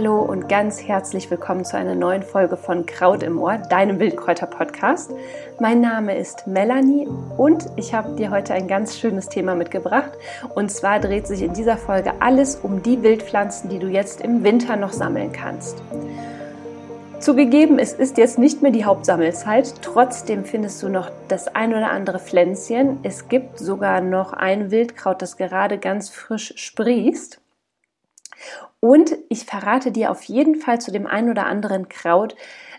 Hallo und ganz herzlich willkommen zu einer neuen Folge von Kraut im Ohr, deinem Wildkräuter-Podcast. Mein Name ist Melanie und ich habe dir heute ein ganz schönes Thema mitgebracht. Und zwar dreht sich in dieser Folge alles um die Wildpflanzen, die du jetzt im Winter noch sammeln kannst. Zugegeben, es ist jetzt nicht mehr die Hauptsammelzeit, trotzdem findest du noch das ein oder andere Pflänzchen. Es gibt sogar noch ein Wildkraut, das gerade ganz frisch sprießt. Und ich verrate dir auf jeden Fall zu dem einen oder anderen Kraut,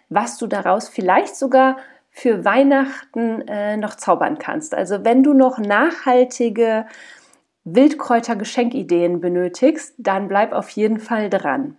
was du daraus vielleicht sogar für Weihnachten äh, noch zaubern kannst. Also wenn du noch nachhaltige Wildkräuter-Geschenkideen benötigst, dann bleib auf jeden Fall dran.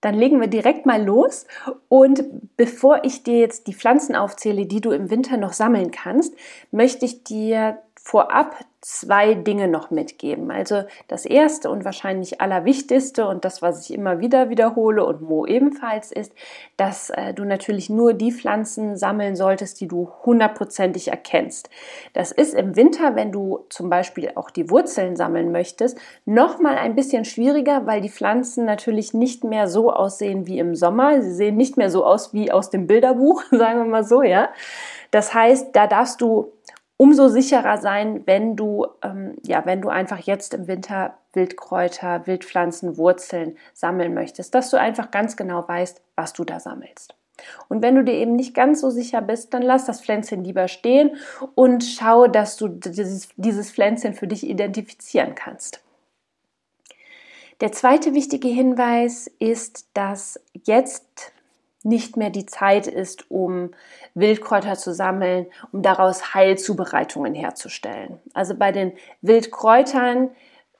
Dann legen wir direkt mal los. Und bevor ich dir jetzt die Pflanzen aufzähle, die du im Winter noch sammeln kannst, möchte ich dir vorab zwei Dinge noch mitgeben. Also das erste und wahrscheinlich allerwichtigste und das, was ich immer wieder wiederhole und Mo ebenfalls ist, dass äh, du natürlich nur die Pflanzen sammeln solltest, die du hundertprozentig erkennst. Das ist im Winter, wenn du zum Beispiel auch die Wurzeln sammeln möchtest, noch mal ein bisschen schwieriger, weil die Pflanzen natürlich nicht mehr so aussehen wie im Sommer. Sie sehen nicht mehr so aus wie aus dem Bilderbuch, sagen wir mal so, ja. Das heißt, da darfst du umso sicherer sein, wenn du, ähm, ja, wenn du einfach jetzt im Winter Wildkräuter, Wildpflanzen, Wurzeln sammeln möchtest, dass du einfach ganz genau weißt, was du da sammelst. Und wenn du dir eben nicht ganz so sicher bist, dann lass das Pflänzchen lieber stehen und schau, dass du dieses, dieses Pflänzchen für dich identifizieren kannst. Der zweite wichtige Hinweis ist, dass jetzt nicht mehr die Zeit ist, um Wildkräuter zu sammeln, um daraus Heilzubereitungen herzustellen. Also bei den Wildkräutern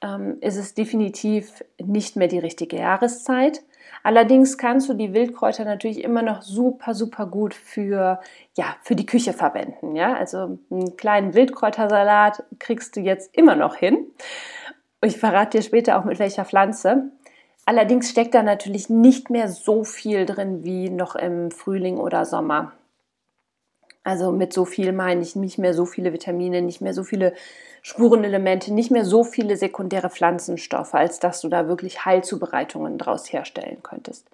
ähm, ist es definitiv nicht mehr die richtige Jahreszeit. Allerdings kannst du die Wildkräuter natürlich immer noch super, super gut für, ja, für die Küche verwenden. Ja? Also einen kleinen Wildkräutersalat kriegst du jetzt immer noch hin. Ich verrate dir später auch mit welcher Pflanze. Allerdings steckt da natürlich nicht mehr so viel drin wie noch im Frühling oder Sommer. Also mit so viel meine ich nicht mehr so viele Vitamine, nicht mehr so viele Spurenelemente, nicht mehr so viele sekundäre Pflanzenstoffe, als dass du da wirklich Heilzubereitungen draus herstellen könntest.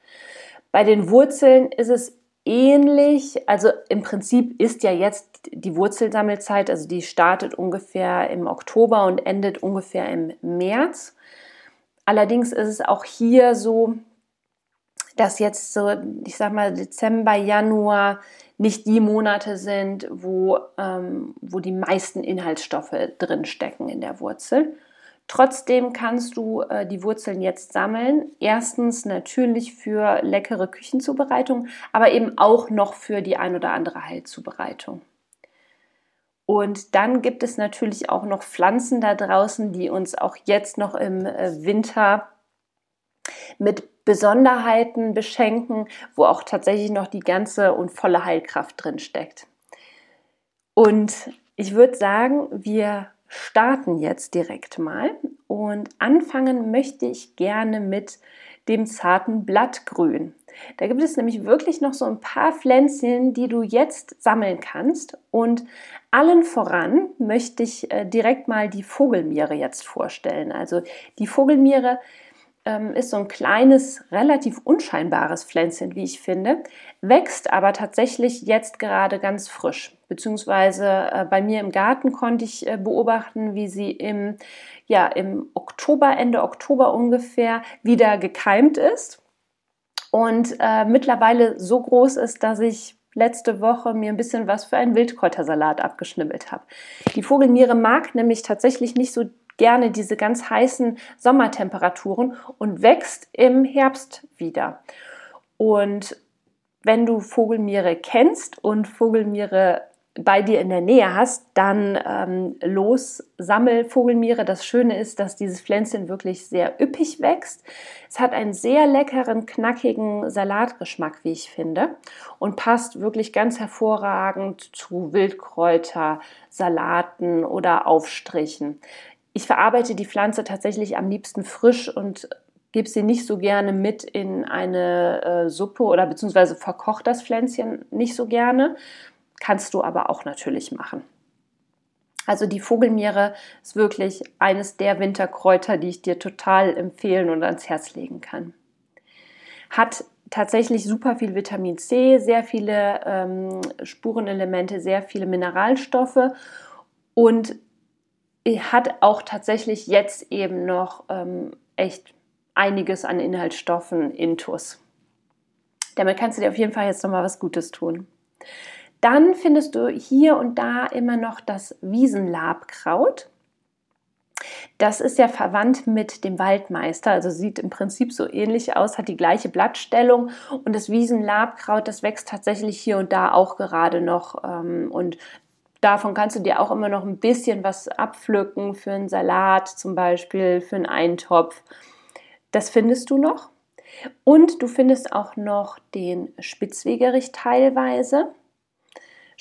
Bei den Wurzeln ist es ähnlich. Also im Prinzip ist ja jetzt die Wurzelsammelzeit, also die startet ungefähr im Oktober und endet ungefähr im März. Allerdings ist es auch hier so, dass jetzt so, ich sag mal, Dezember, Januar nicht die Monate sind, wo, ähm, wo die meisten Inhaltsstoffe drin stecken in der Wurzel. Trotzdem kannst du äh, die Wurzeln jetzt sammeln. Erstens natürlich für leckere Küchenzubereitung, aber eben auch noch für die ein oder andere Heilzubereitung. Und dann gibt es natürlich auch noch Pflanzen da draußen, die uns auch jetzt noch im äh, Winter mit Besonderheiten beschenken, wo auch tatsächlich noch die ganze und volle Heilkraft drin steckt. Und ich würde sagen, wir starten jetzt direkt mal und anfangen möchte ich gerne mit dem zarten Blattgrün. Da gibt es nämlich wirklich noch so ein paar Pflänzchen, die du jetzt sammeln kannst. Und allen voran möchte ich äh, direkt mal die Vogelmiere jetzt vorstellen. Also die Vogelmiere ähm, ist so ein kleines, relativ unscheinbares Pflänzchen, wie ich finde, wächst aber tatsächlich jetzt gerade ganz frisch. Beziehungsweise äh, bei mir im Garten konnte ich äh, beobachten, wie sie im, ja, im Oktober, Ende Oktober ungefähr wieder gekeimt ist und äh, mittlerweile so groß ist, dass ich letzte Woche mir ein bisschen was für einen Wildkräutersalat abgeschnibbelt habe. Die Vogelmiere mag nämlich tatsächlich nicht so gerne diese ganz heißen Sommertemperaturen und wächst im Herbst wieder. Und wenn du Vogelmiere kennst und Vogelmiere bei dir in der Nähe hast, dann ähm, los, sammel Vogelmiere. Das Schöne ist, dass dieses Pflänzchen wirklich sehr üppig wächst. Es hat einen sehr leckeren, knackigen Salatgeschmack, wie ich finde, und passt wirklich ganz hervorragend zu Wildkräuter, Salaten oder Aufstrichen. Ich verarbeite die Pflanze tatsächlich am liebsten frisch und gebe sie nicht so gerne mit in eine äh, Suppe oder beziehungsweise verkocht das Pflänzchen nicht so gerne, kannst du aber auch natürlich machen. Also die Vogelmiere ist wirklich eines der Winterkräuter, die ich dir total empfehlen und ans Herz legen kann. hat tatsächlich super viel Vitamin C, sehr viele ähm, Spurenelemente, sehr viele Mineralstoffe und hat auch tatsächlich jetzt eben noch ähm, echt einiges an Inhaltsstoffen intus. Damit kannst du dir auf jeden Fall jetzt nochmal was Gutes tun. Dann findest du hier und da immer noch das Wiesenlabkraut. Das ist ja verwandt mit dem Waldmeister, also sieht im Prinzip so ähnlich aus, hat die gleiche Blattstellung und das Wiesenlabkraut, das wächst tatsächlich hier und da auch gerade noch ähm, und davon kannst du dir auch immer noch ein bisschen was abpflücken für einen Salat zum Beispiel, für einen Eintopf. Das findest du noch. Und du findest auch noch den Spitzwegerich teilweise.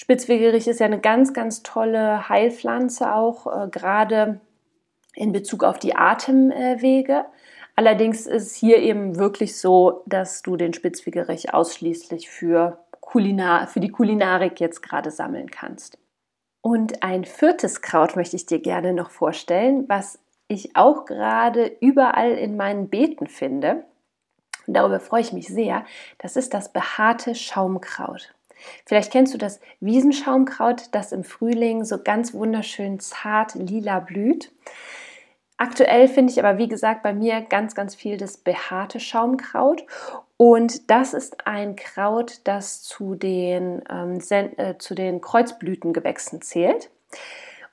Spitzwegerich ist ja eine ganz, ganz tolle Heilpflanze auch, äh, gerade in Bezug auf die Atemwege. Allerdings ist hier eben wirklich so, dass du den Spitzwegerich ausschließlich für, Kulinar für die Kulinarik jetzt gerade sammeln kannst. Und ein viertes Kraut möchte ich dir gerne noch vorstellen, was ich auch gerade überall in meinen Beeten finde. Und darüber freue ich mich sehr. Das ist das behaarte Schaumkraut. Vielleicht kennst du das Wiesenschaumkraut, das im Frühling so ganz wunderschön zart lila blüht. Aktuell finde ich aber, wie gesagt, bei mir ganz, ganz viel das behaarte Schaumkraut. Und das ist ein Kraut, das zu den, ähm, äh, zu den Kreuzblütengewächsen zählt.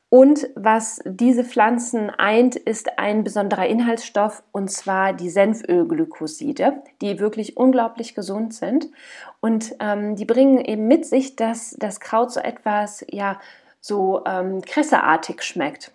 Und was diese Pflanzen eint, ist ein besonderer Inhaltsstoff, und zwar die Senfölglykoside, die wirklich unglaublich gesund sind. Und ähm, die bringen eben mit sich, dass das Kraut so etwas, ja, so ähm, kresseartig schmeckt.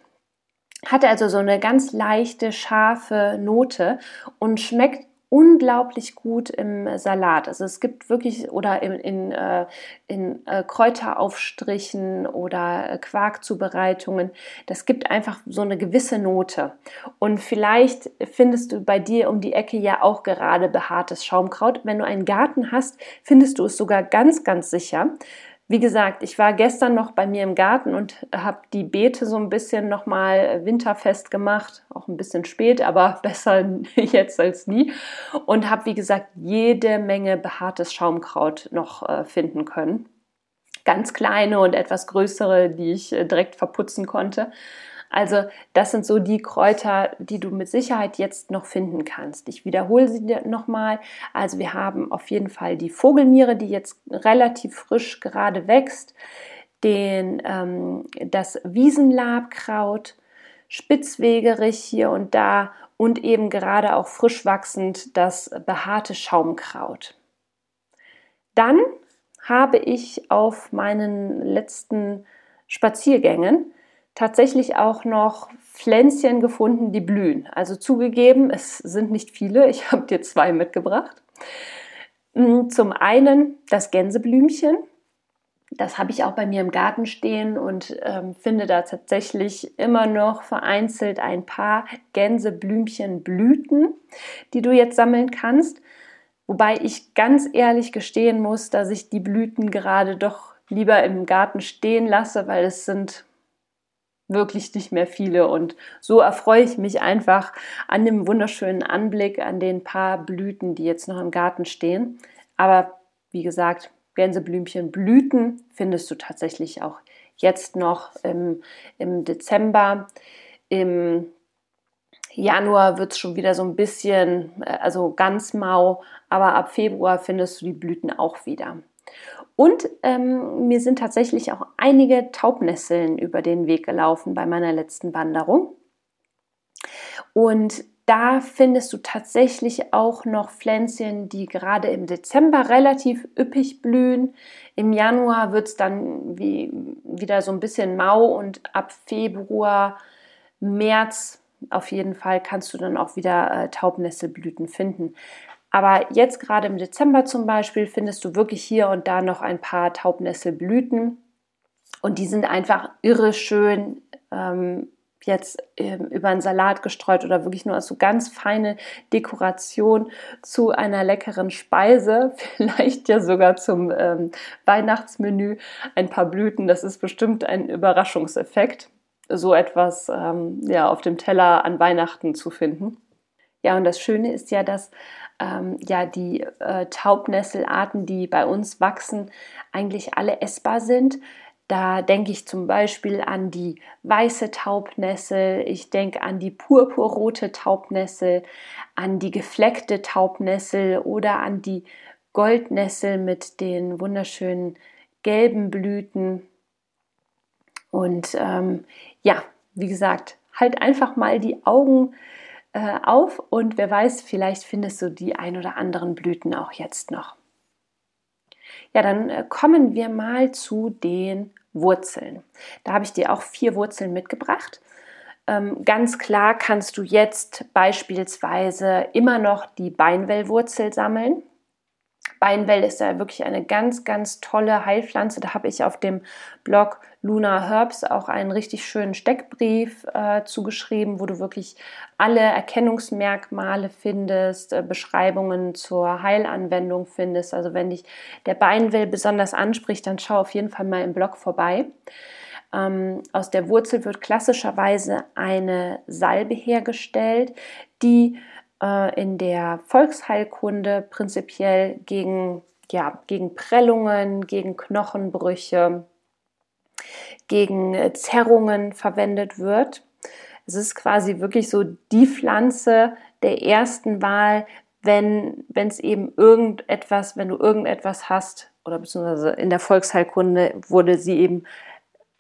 Hat also so eine ganz leichte, scharfe Note und schmeckt unglaublich gut im Salat. Also es gibt wirklich oder in, in, äh, in äh, Kräuteraufstrichen oder äh, Quarkzubereitungen, das gibt einfach so eine gewisse Note. Und vielleicht findest du bei dir um die Ecke ja auch gerade behaartes Schaumkraut. Wenn du einen Garten hast, findest du es sogar ganz, ganz sicher. Wie gesagt, ich war gestern noch bei mir im Garten und habe die Beete so ein bisschen nochmal winterfest gemacht. Auch ein bisschen spät, aber besser jetzt als nie. Und habe, wie gesagt, jede Menge behaartes Schaumkraut noch äh, finden können. Ganz kleine und etwas größere, die ich äh, direkt verputzen konnte. Also das sind so die Kräuter, die du mit Sicherheit jetzt noch finden kannst. Ich wiederhole sie dir nochmal. Also wir haben auf jeden Fall die Vogelmiere, die jetzt relativ frisch gerade wächst, den, ähm, das Wiesenlabkraut, Spitzwegerich hier und da und eben gerade auch frisch wachsend das behaarte Schaumkraut. Dann habe ich auf meinen letzten Spaziergängen tatsächlich auch noch Pflänzchen gefunden, die blühen. Also zugegeben, es sind nicht viele. Ich habe dir zwei mitgebracht. Mm, zum einen das Gänseblümchen. Das habe ich auch bei mir im Garten stehen und ähm, finde da tatsächlich immer noch vereinzelt ein paar Gänseblümchenblüten, die du jetzt sammeln kannst. Wobei ich ganz ehrlich gestehen muss, dass ich die Blüten gerade doch lieber im Garten stehen lasse, weil es sind wirklich nicht mehr viele. Und so erfreue ich mich einfach an dem wunderschönen Anblick, an den paar Blüten, die jetzt noch im Garten stehen. Aber wie gesagt, Gänseblümchen Blüten findest du tatsächlich auch jetzt noch im, im Dezember. Im Januar wird es schon wieder so ein bisschen, äh, also ganz mau, aber ab Februar findest du die Blüten auch wieder. Und ähm, mir sind tatsächlich auch einige Taubnesseln über den Weg gelaufen bei meiner letzten Wanderung. Und da findest du tatsächlich auch noch Pflänzchen, die gerade im Dezember relativ üppig blühen. Im Januar wird es dann wie, wieder so ein bisschen mau und ab Februar, März auf jeden Fall kannst du dann auch wieder äh, Taubnesselblüten finden. Aber jetzt gerade im Dezember zum Beispiel findest du wirklich hier und da noch ein paar Taubnesselblüten. Und die sind einfach irre schön ähm, jetzt ähm, über einen Salat gestreut oder wirklich nur als so ganz feine Dekoration zu einer leckeren Speise, vielleicht ja sogar zum ähm, Weihnachtsmenü ein paar Blüten. Das ist bestimmt ein Überraschungseffekt, so etwas ähm, ja, auf dem Teller an Weihnachten zu finden. Ja, und das Schöne ist ja, dass ähm, ja die äh, Taubnesselarten, die bei uns wachsen, eigentlich alle essbar sind. Da denke ich zum Beispiel an die weiße Taubnessel, ich denke an die purpurrote Taubnessel, an die gefleckte Taubnessel oder an die Goldnessel mit den wunderschönen gelben Blüten. Und ähm, ja, wie gesagt, halt einfach mal die Augen äh, auf und wer weiß, vielleicht findest du die ein oder anderen Blüten auch jetzt noch. Ja, dann äh, kommen wir mal zu den Wurzeln. Da habe ich dir auch vier Wurzeln mitgebracht. Ähm, ganz klar kannst du jetzt beispielsweise immer noch die Beinwellwurzel sammeln. Beinwell ist ja wirklich eine ganz, ganz tolle Heilpflanze. Da habe ich auf dem Blog Luna Herbs auch einen richtig schönen Steckbrief äh, zugeschrieben, wo du wirklich alle Erkennungsmerkmale findest, äh, Beschreibungen zur Heilanwendung findest. Also wenn dich der Beinwell besonders anspricht, dann schau auf jeden Fall mal im Blog vorbei. Ähm, aus der Wurzel wird klassischerweise eine Salbe hergestellt, die äh, in der Volksheilkunde prinzipiell gegen, ja, gegen Prellungen, gegen Knochenbrüche, gegen äh, Zerrungen verwendet wird. Es ist quasi wirklich so die Pflanze der ersten Wahl, wenn es eben irgendetwas, wenn du irgendetwas hast, oder beziehungsweise in der Volksheilkunde wurde sie eben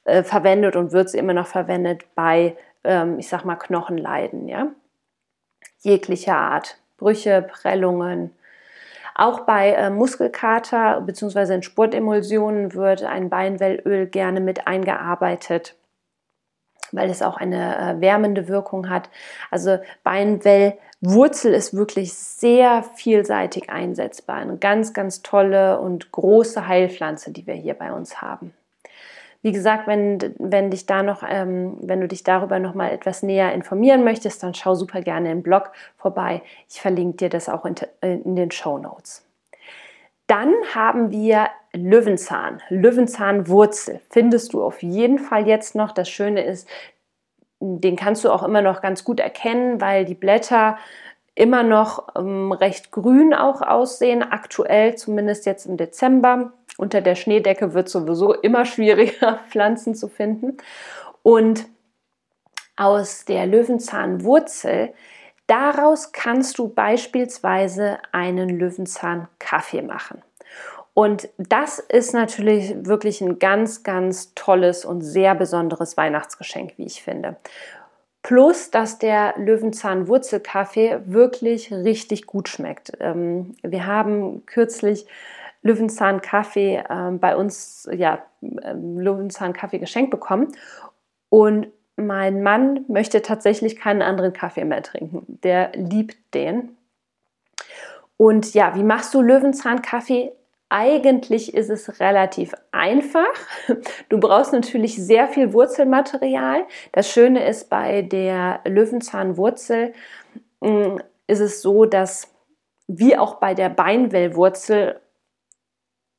äh, verwendet und wird sie immer noch verwendet bei, ähm, ich sag mal, Knochenleiden, ja jeglicher Art. Brüche, Prellungen. Auch bei äh, Muskelkater bzw. in Sportemulsionen wird ein Beinwellöl gerne mit eingearbeitet, weil es auch eine äh, wärmende Wirkung hat. Also Beinwellwurzel ist wirklich sehr vielseitig einsetzbar. Eine ganz, ganz tolle und große Heilpflanze, die wir hier bei uns haben. Wie gesagt, wenn, wenn dich da noch, ähm, wenn du dich darüber noch mal etwas näher informieren möchtest, dann schau super gerne im Blog vorbei. Ich verlinke dir das auch in, in den Show Notes. Dann haben wir Löwenzahn, Löwenzahnwurzel. Findest du auf jeden Fall jetzt noch. Das Schöne ist, den kannst du auch immer noch ganz gut erkennen, weil die Blätter immer noch ähm, recht grün auch aussehen, aktuell zumindest jetzt im Dezember unter der Schneedecke wird sowieso immer schwieriger, Pflanzen zu finden. Und aus der Löwenzahnwurzel, daraus kannst du beispielsweise einen Löwenzahnkaffee machen. Und das ist natürlich wirklich ein ganz, ganz tolles und sehr besonderes Weihnachtsgeschenk, wie ich finde. Plus, dass der Löwenzahnwurzelkaffee wirklich richtig gut schmeckt. Ähm, wir haben kürzlich Löwenzahn-Kaffee äh, bei uns, ja, ähm, Löwenzahn-Kaffee geschenkt bekommen. Und mein Mann möchte tatsächlich keinen anderen Kaffee mehr trinken. Der liebt den. Und ja, wie machst du Löwenzahn-Kaffee? Eigentlich ist es relativ einfach. Du brauchst natürlich sehr viel Wurzelmaterial. Das Schöne ist bei der Löwenzahnwurzel mm, ist es so, dass wie auch bei der Beinwellwurzel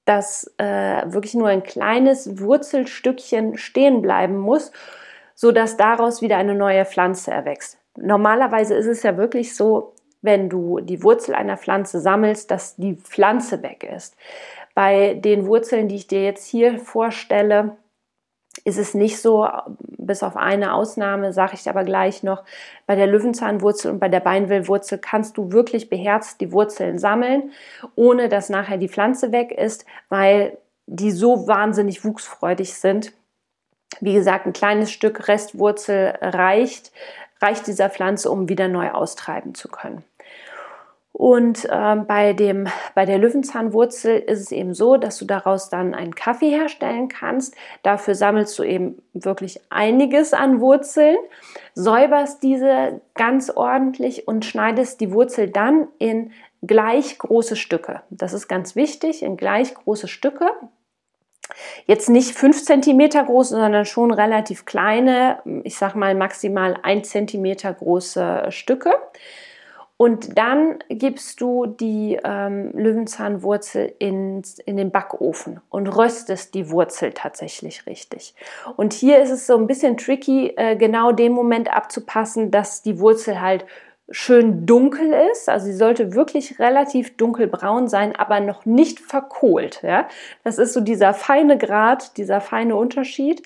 dass äh, wirklich nur ein kleines Wurzelstückchen stehen bleiben muss, sodass daraus wieder eine neue Pflanze erwächst. Normalerweise ist es ja wirklich so, wenn du die Wurzel einer Pflanze sammelst, dass die Pflanze weg ist. Bei den Wurzeln, die ich dir jetzt hier vorstelle, ist es nicht so, bis auf eine Ausnahme, sage ich aber gleich noch, bei der Löwenzahnwurzel und bei der Beinwellwurzel kannst du wirklich beherzt die Wurzeln sammeln, ohne dass nachher die Pflanze weg ist, weil die so wahnsinnig wuchsfreudig sind. Wie gesagt, ein kleines Stück Restwurzel reicht, reicht dieser Pflanze, um wieder neu austreiben zu können. Und ähm, bei, dem, bei der Löwenzahnwurzel ist es eben so, dass du daraus dann einen Kaffee herstellen kannst. Dafür sammelst du eben wirklich einiges an Wurzeln, säuberst diese ganz ordentlich und schneidest die Wurzel dann in gleich große Stücke. Das ist ganz wichtig, in gleich große Stücke. Jetzt nicht 5 cm groß, sondern schon relativ kleine, ich sag mal maximal 1 cm große Stücke. Und dann gibst du die ähm, Löwenzahnwurzel ins, in den Backofen und röstest die Wurzel tatsächlich richtig. Und hier ist es so ein bisschen tricky, äh, genau den Moment abzupassen, dass die Wurzel halt schön dunkel ist. Also sie sollte wirklich relativ dunkelbraun sein, aber noch nicht verkohlt. Ja? Das ist so dieser feine Grad, dieser feine Unterschied.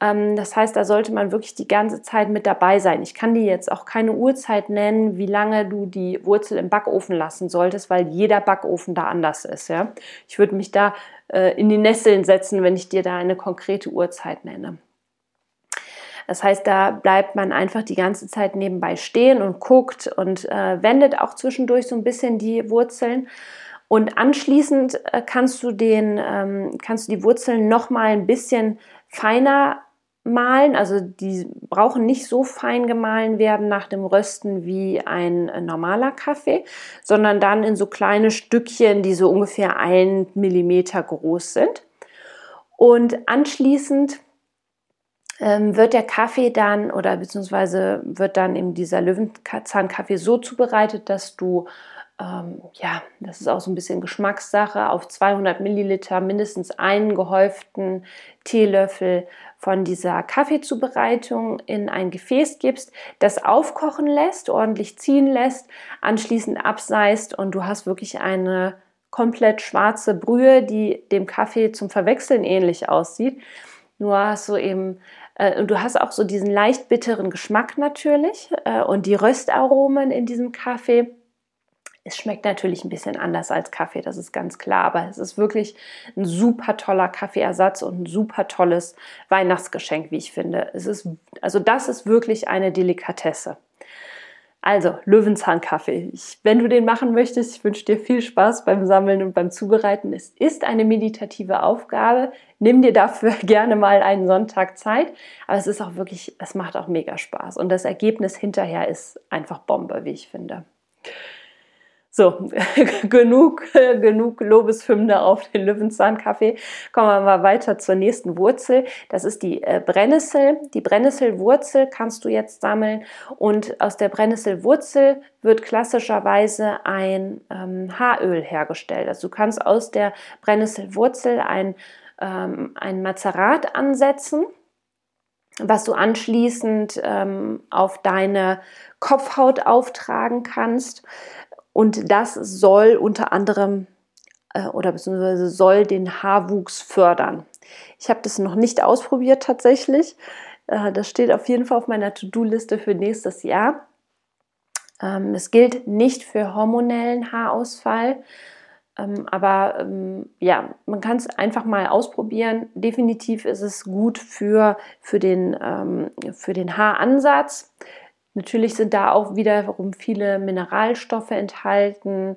Ähm, das heißt, da sollte man wirklich die ganze Zeit mit dabei sein. Ich kann dir jetzt auch keine Uhrzeit nennen, wie lange du die Wurzel im Backofen lassen solltest, weil jeder Backofen da anders ist. Ja? Ich würde mich da äh, in die Nesseln setzen, wenn ich dir da eine konkrete Uhrzeit nenne. Das heißt, da bleibt man einfach die ganze Zeit nebenbei stehen und guckt und äh, wendet auch zwischendurch so ein bisschen die Wurzeln. Und anschließend äh, kannst du den, ähm, kannst du die Wurzeln noch mal ein bisschen feiner malen. Also die brauchen nicht so fein gemahlen werden nach dem Rösten wie ein äh, normaler Kaffee, sondern dann in so kleine Stückchen, die so ungefähr ein Millimeter groß sind. Und anschließend wird der Kaffee dann oder beziehungsweise wird dann in dieser Löwenzahnkaffee so zubereitet, dass du ähm, ja, das ist auch so ein bisschen Geschmackssache, auf 200 Milliliter mindestens einen gehäuften Teelöffel von dieser Kaffeezubereitung in ein Gefäß gibst, das aufkochen lässt, ordentlich ziehen lässt, anschließend abseist und du hast wirklich eine komplett schwarze Brühe, die dem Kaffee zum Verwechseln ähnlich aussieht. Nur hast du eben und du hast auch so diesen leicht bitteren Geschmack natürlich äh, und die Röstaromen in diesem Kaffee. Es schmeckt natürlich ein bisschen anders als Kaffee, das ist ganz klar, aber es ist wirklich ein super toller Kaffeeersatz und ein super tolles Weihnachtsgeschenk, wie ich finde. Es ist, also das ist wirklich eine Delikatesse. Also, Löwenzahnkaffee. Wenn du den machen möchtest, ich wünsche dir viel Spaß beim Sammeln und beim Zubereiten. Es ist eine meditative Aufgabe. Nimm dir dafür gerne mal einen Sonntag Zeit. Aber es ist auch wirklich, es macht auch mega Spaß. Und das Ergebnis hinterher ist einfach Bombe, wie ich finde. So, genug, genug Lobeshymne auf den Löwenzahnkaffee. Kommen wir mal weiter zur nächsten Wurzel. Das ist die äh, Brennnessel. Die Brennnesselwurzel kannst du jetzt sammeln und aus der Brennnesselwurzel wird klassischerweise ein ähm, Haaröl hergestellt. Also du kannst aus der Brennnesselwurzel ein, ähm, ein Mazerat ansetzen was du anschließend ähm, auf deine Kopfhaut auftragen kannst. Und das soll unter anderem äh, oder beziehungsweise soll den Haarwuchs fördern. Ich habe das noch nicht ausprobiert tatsächlich. Äh, das steht auf jeden Fall auf meiner To-Do-Liste für nächstes Jahr. Ähm, es gilt nicht für hormonellen Haarausfall. Ähm, aber ähm, ja, man kann es einfach mal ausprobieren. Definitiv ist es gut für, für, den, ähm, für den Haaransatz. Natürlich sind da auch wiederum viele Mineralstoffe enthalten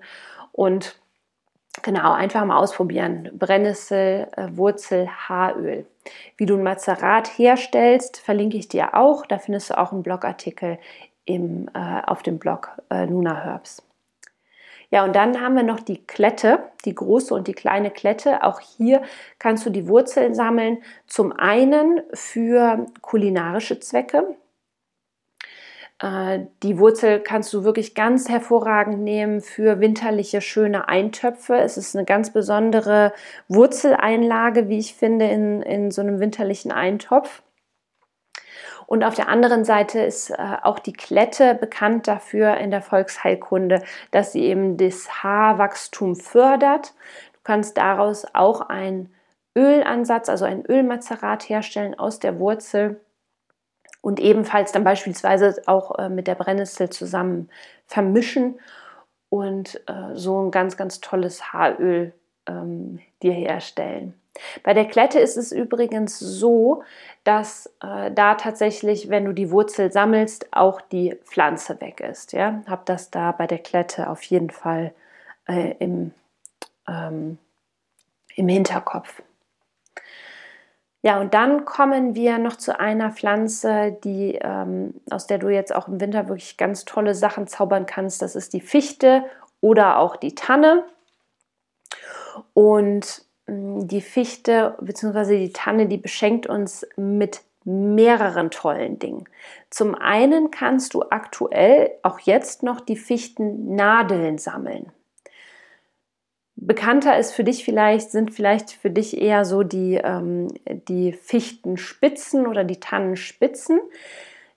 und genau, einfach mal ausprobieren. Brennnessel, äh, Wurzel, Haaröl. Wie du ein Mazerat herstellst, verlinke ich dir auch. Da findest du auch einen Blogartikel im, äh, auf dem Blog äh, Luna Herbs. Ja, und dann haben wir noch die Klette, die große und die kleine Klette. Auch hier kannst du die Wurzeln sammeln. Zum einen für kulinarische Zwecke. Äh, die Wurzel kannst du wirklich ganz hervorragend nehmen für winterliche schöne Eintöpfe. Es ist eine ganz besondere Wurzeleinlage, wie ich finde, in, in so einem winterlichen Eintopf. Und auf der anderen Seite ist äh, auch die Klette bekannt dafür in der Volksheilkunde, dass sie eben das Haarwachstum fördert. Du kannst daraus auch einen Ölansatz, also ein Ölmazerat herstellen aus der Wurzel und ebenfalls dann beispielsweise auch äh, mit der Brennnessel zusammen vermischen und äh, so ein ganz, ganz tolles Haaröl ähm, dir herstellen. Bei der Klette ist es übrigens so, dass äh, da tatsächlich, wenn du die Wurzel sammelst, auch die Pflanze weg ist. Ja? Hab das da bei der Klette auf jeden Fall äh, im, ähm, im Hinterkopf. Ja, und dann kommen wir noch zu einer Pflanze, die, ähm, aus der du jetzt auch im Winter wirklich ganz tolle Sachen zaubern kannst. Das ist die Fichte oder auch die Tanne. Und mh, mm, die Fichte bzw. die Tanne, die beschenkt uns mit mehreren tollen Dingen. Zum einen kannst du aktuell auch jetzt noch die Fichtennadeln sammeln. Bekannter ist für dich vielleicht, sind vielleicht für dich eher so die, ähm, die Fichtenspitzen oder die Tannenspitzen.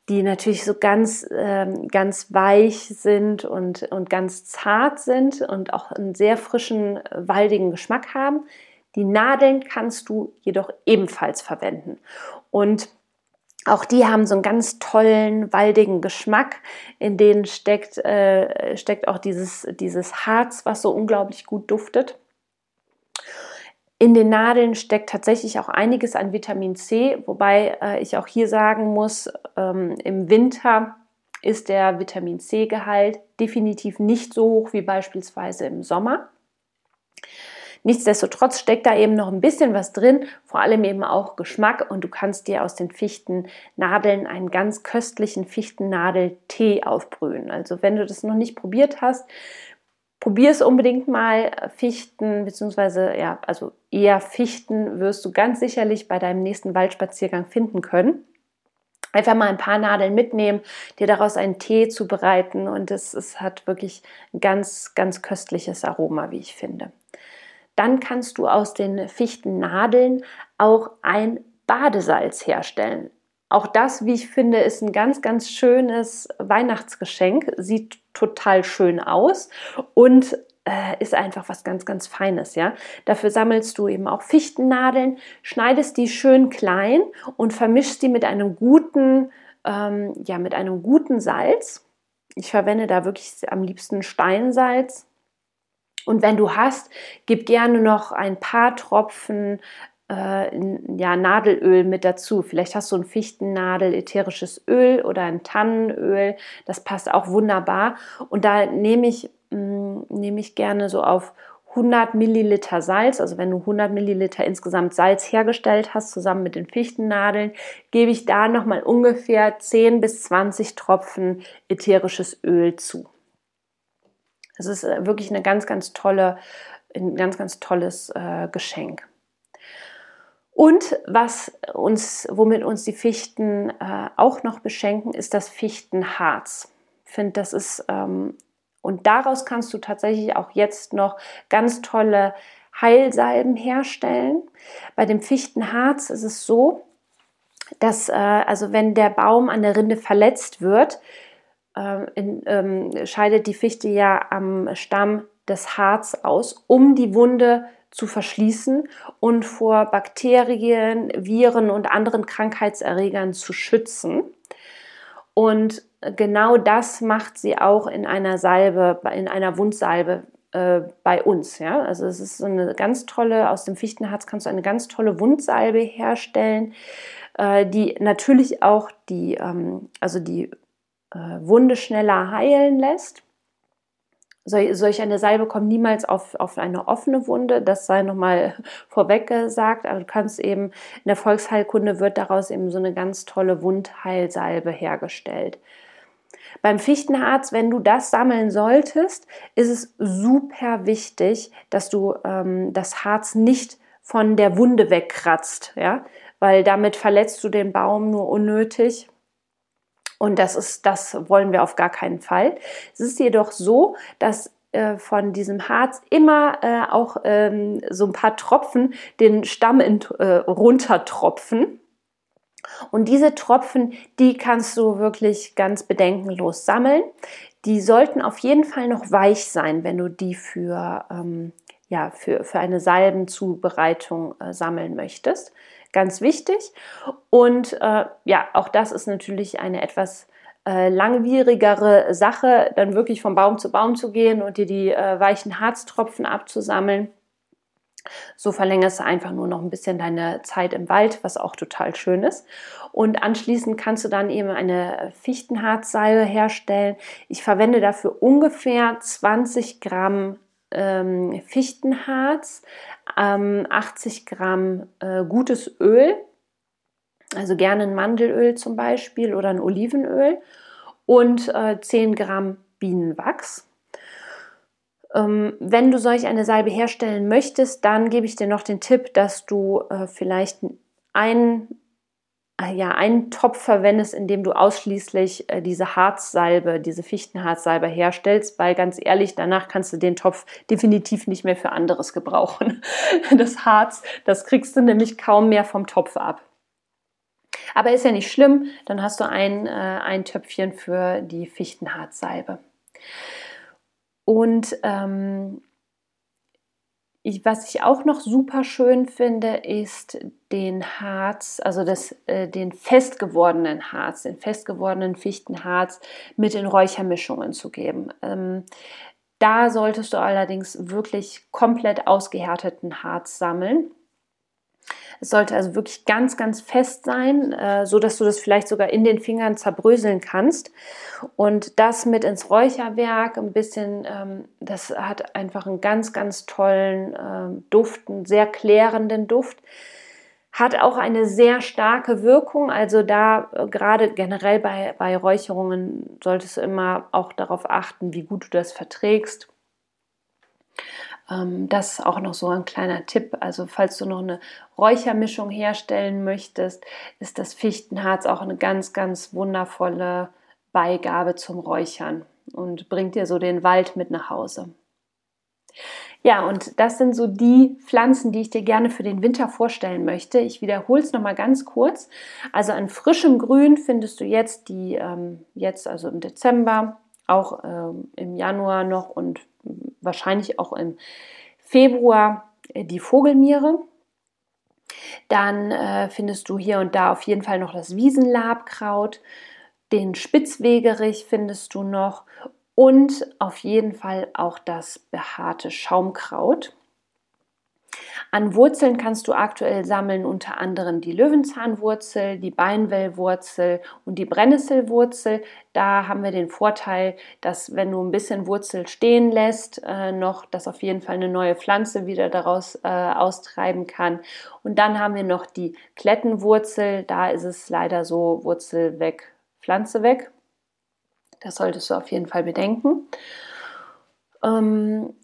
die natürlich so ganz, ähm, ganz weich sind und, und ganz zart sind und auch einen sehr frischen, waldigen Geschmack haben. Die Nadeln kannst du jedoch ebenfalls verwenden. Und auch die haben so einen ganz tollen, waldigen Geschmack. In denen steckt, äh, steckt auch dieses, dieses Harz, was so unglaublich gut duftet. In den Nadeln steckt tatsächlich auch einiges an Vitamin C, wobei äh, ich auch hier sagen muss, ähm, im Winter ist der Vitamin C-Gehalt definitiv nicht so hoch wie beispielsweise im Sommer. Nichtsdestotrotz steckt da eben noch ein bisschen was drin, vor allem eben auch Geschmack und du kannst dir aus den Fichtennadeln einen ganz köstlichen Fichtennadeltee aufbrühen. Also wenn du das noch nicht probiert hast, Probier es unbedingt mal. Fichten, beziehungsweise ja, also eher Fichten wirst du ganz sicherlich bei deinem nächsten Waldspaziergang finden können. Einfach mal ein paar Nadeln mitnehmen, dir daraus einen Tee zubereiten und es, es hat wirklich ein ganz, ganz köstliches Aroma, wie ich finde. Dann kannst du aus den Fichtennadeln auch ein Badesalz herstellen. Auch das, wie ich finde, ist ein ganz, ganz schönes Weihnachtsgeschenk. Sieht total schön aus und äh, ist einfach was ganz, ganz Feines, ja. Dafür sammelst du eben auch Fichtennadeln, schneidest die schön klein und vermischst die mit einem guten, ähm, ja, mit einem guten Salz. Ich verwende da wirklich am liebsten Steinsalz. Und wenn du hast, gib gerne noch ein paar Tropfen äh, ja, Nadelöl mit dazu. Vielleicht hast du ein Fichtennadel, ätherisches Öl oder ein Tannenöl. Das passt auch wunderbar. Und da nehme ich, mh, mm, nehme ich gerne so auf 100 Milliliter Salz, also wenn du 100 Milliliter insgesamt Salz hergestellt hast, zusammen mit den Fichtennadeln, gebe ich da nochmal ungefähr 10 bis 20 Tropfen ätherisches Öl zu. Das ist äh, wirklich eine ganz, ganz tolle, ein ganz, ganz tolles äh, Geschenk. Und was uns, womit uns die Fichten äh, auch noch beschenken, ist das Fichtenharz. Ich finde, das ist, ähm, und daraus kannst du tatsächlich auch jetzt noch ganz tolle Heilsalben herstellen. Bei dem Fichtenharz ist es so, dass, äh, also wenn der Baum an der Rinde verletzt wird, in, ähm, scheidet die Fichte ja am Stamm das Harz aus, um die Wunde zu verschließen und vor Bakterien, Viren und anderen Krankheitserregern zu schützen. Und genau das macht sie auch in einer Salbe, in einer Wundsalbe äh, bei uns. Ja? Also es ist so eine ganz tolle, aus dem Fichtenharz kannst du eine ganz tolle Wundsalbe herstellen, äh, die natürlich auch die, ähm, also die Wunde schneller heilen lässt. Solch eine Salbe kommt niemals auf, auf eine offene Wunde, das sei nochmal vorweg gesagt, aber du kannst eben, in der Volksheilkunde wird daraus eben so eine ganz tolle Wundheilsalbe hergestellt. Beim Fichtenharz, wenn du das sammeln solltest, ist es super wichtig, dass du ähm, das Harz nicht von der Wunde wegkratzt, ja, weil damit verletzt du den Baum nur unnötig und das ist, das wollen wir auf gar keinen Fall. Es ist jedoch so, dass äh, von diesem Harz immer äh, auch ähm, so ein paar Tropfen den Stamm in, äh, runtertropfen. Und diese Tropfen, die kannst du wirklich ganz bedenkenlos sammeln. Die sollten auf jeden Fall noch weich sein, wenn du die für, ähm, ja, für, für eine Salbenzubereitung äh, sammeln möchtest ganz wichtig. Und äh, ja, auch das ist natürlich eine etwas äh, langwierigere Sache, dann wirklich von Baum zu Baum zu gehen und dir die äh, weichen Harztropfen abzusammeln. So verlängerst du einfach nur noch ein bisschen deine Zeit im Wald, was auch total schön ist. Und anschließend kannst du dann eben eine Fichtenharzsalbe herstellen. Ich verwende dafür ungefähr 20 Gramm ähm, Fichtenharz, ähm, 80 Gramm äh, gutes Öl, also gerne ein Mandelöl zum Beispiel oder ein Olivenöl und äh, 10 Gramm Bienenwachs. Ähm, wenn du solch eine Salbe herstellen möchtest, dann gebe ich dir noch den Tipp, dass du äh, vielleicht ein ja, einen Topf verwendest, in dem du ausschließlich äh, diese Harzsalbe, diese Fichtenharzsalbe herstellst, weil ganz ehrlich, danach kannst du den Topf definitiv nicht mehr für anderes gebrauchen. Das Harz, das kriegst du nämlich kaum mehr vom Topf ab. Aber ist ja nicht schlimm, dann hast du ein, äh, ein Töpfchen für die Fichtenharzsalbe. Und ähm, ich, was ich auch noch super schön finde, ist den Harz, also das, äh, den fest gewordenen Harz, den fest gewordenen Fichtenharz mit in Räuchermischungen zu geben. Ähm, da solltest du allerdings wirklich komplett ausgehärteten Harz sammeln. Es sollte also wirklich ganz, ganz fest sein, äh, so dass du das vielleicht sogar in den Fingern zerbröseln kannst. Und das mit ins Räucherwerk ein bisschen, ähm, das hat einfach einen ganz, ganz tollen äh, Duft, einen sehr klärenden Duft. Hat auch eine sehr starke Wirkung. Also da äh, gerade generell bei, bei Räucherungen solltest du immer auch darauf achten, wie gut du das verträgst. Ähm, das ist auch noch so ein kleiner Tipp. Also falls du noch eine Räuchermischung herstellen möchtest, ist das Fichtenharz auch eine ganz, ganz wundervolle Beigabe zum Räuchern und bringt dir so den Wald mit nach Hause. Ja, und das sind so die Pflanzen, die ich dir gerne für den Winter vorstellen möchte. Ich wiederhole es nochmal ganz kurz. Also an frischem Grün findest du jetzt die, ähm, jetzt also im Dezember, auch ähm, im Januar noch und wahrscheinlich auch im Februar äh, die Vogelmiere. Dann äh, findest du hier und da auf jeden Fall noch das Wiesenlabkraut, den Spitzwegerich findest du noch und auf jeden Fall auch das behaarte Schaumkraut. An Wurzeln kannst du aktuell sammeln unter anderem die Löwenzahnwurzel, die Beinwellwurzel und die Brennnesselwurzel. Da haben wir den Vorteil, dass wenn du ein bisschen Wurzel stehen lässt, äh, noch, dass auf jeden Fall eine neue Pflanze wieder daraus äh, austreiben kann. Und dann haben wir noch die Klettenwurzel. Da ist es leider so, Wurzel weg, Pflanze weg. Das solltest du auf jeden Fall bedenken. Ähm,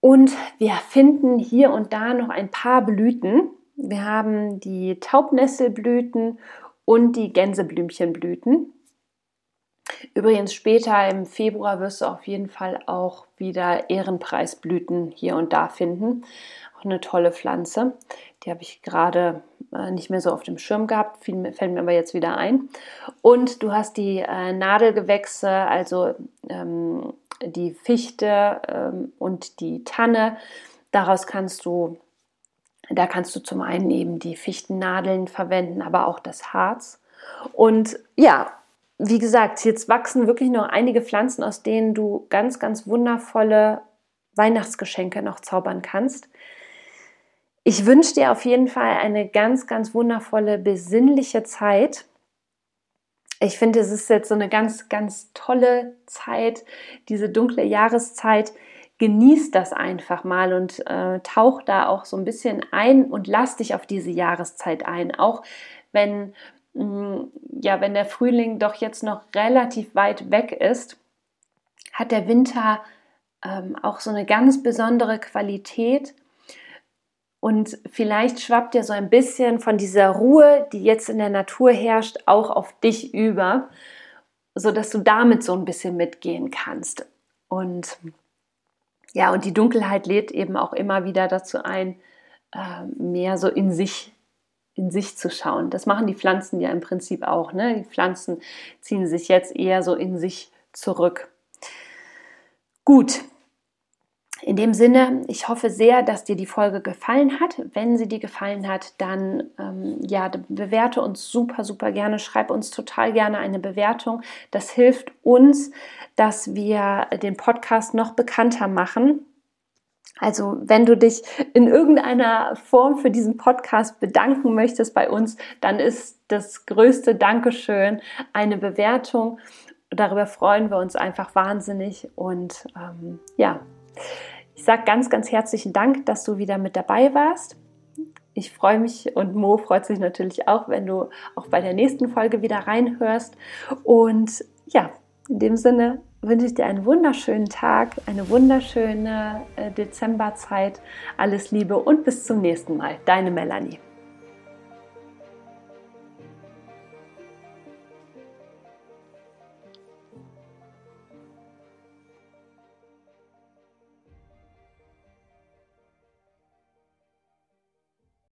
und wir finden hier und da noch ein paar Blüten. Wir haben die Taubnesselblüten und die Gänseblümchenblüten. Übrigens später im Februar wirst du auf jeden Fall auch wieder Ehrenpreisblüten hier und da finden. Auch eine tolle Pflanze. Die habe ich gerade äh, nicht mehr so auf dem Schirm gehabt, fällt mir aber jetzt wieder ein. Und du hast die äh, Nadelgewächse, also ähm, die Fichte ähm, und die Tanne. Daraus kannst du, da kannst du zum einen eben die Fichtennadeln verwenden, aber auch das Harz. Und ja, wie gesagt, jetzt wachsen wirklich noch einige Pflanzen, aus denen du ganz, ganz wundervolle Weihnachtsgeschenke noch zaubern kannst. Ich wünsche dir auf jeden Fall eine ganz, ganz wundervolle, besinnliche Zeit ich finde, es ist jetzt so eine ganz, ganz tolle Zeit, diese dunkle Jahreszeit. Genieß das einfach mal und äh, tauch da auch so ein bisschen ein und lass dich auf diese Jahreszeit ein. Auch wenn, mh, mm, ja, wenn der Frühling doch jetzt noch relativ weit weg ist, hat der Winter ähm, auch so eine ganz besondere Qualität und vielleicht schwappt ja so ein bisschen von dieser Ruhe, die jetzt in der Natur herrscht, auch auf dich über, sodass du damit so ein bisschen mitgehen kannst. Und ja, und die Dunkelheit lädt eben auch immer wieder dazu ein, äh, mehr so in sich in sich zu schauen. Das machen die Pflanzen ja im Prinzip auch. Ne? Die Pflanzen ziehen sich jetzt eher so in sich zurück. Gut, in dem Sinne, ich hoffe sehr, dass dir die Folge gefallen hat. Wenn sie dir gefallen hat, dann ähm, ja, bewerte uns super, super gerne. Schreib uns total gerne eine Bewertung. Das hilft uns, dass wir den Podcast noch bekannter machen. Also, wenn du dich in irgendeiner Form für diesen Podcast bedanken möchtest bei uns, dann ist das größte Dankeschön eine Bewertung. Darüber freuen wir uns einfach wahnsinnig. Und ähm, ja, ich sage ganz, ganz herzlichen Dank, dass du wieder mit dabei warst. Ich freue mich und Mo freut sich natürlich auch, wenn du auch bei der nächsten Folge wieder reinhörst. Und ja, in dem Sinne wünsche ich dir einen wunderschönen Tag, eine wunderschöne äh, Dezemberzeit. Alles Liebe und bis zum nächsten Mal. Deine Melanie.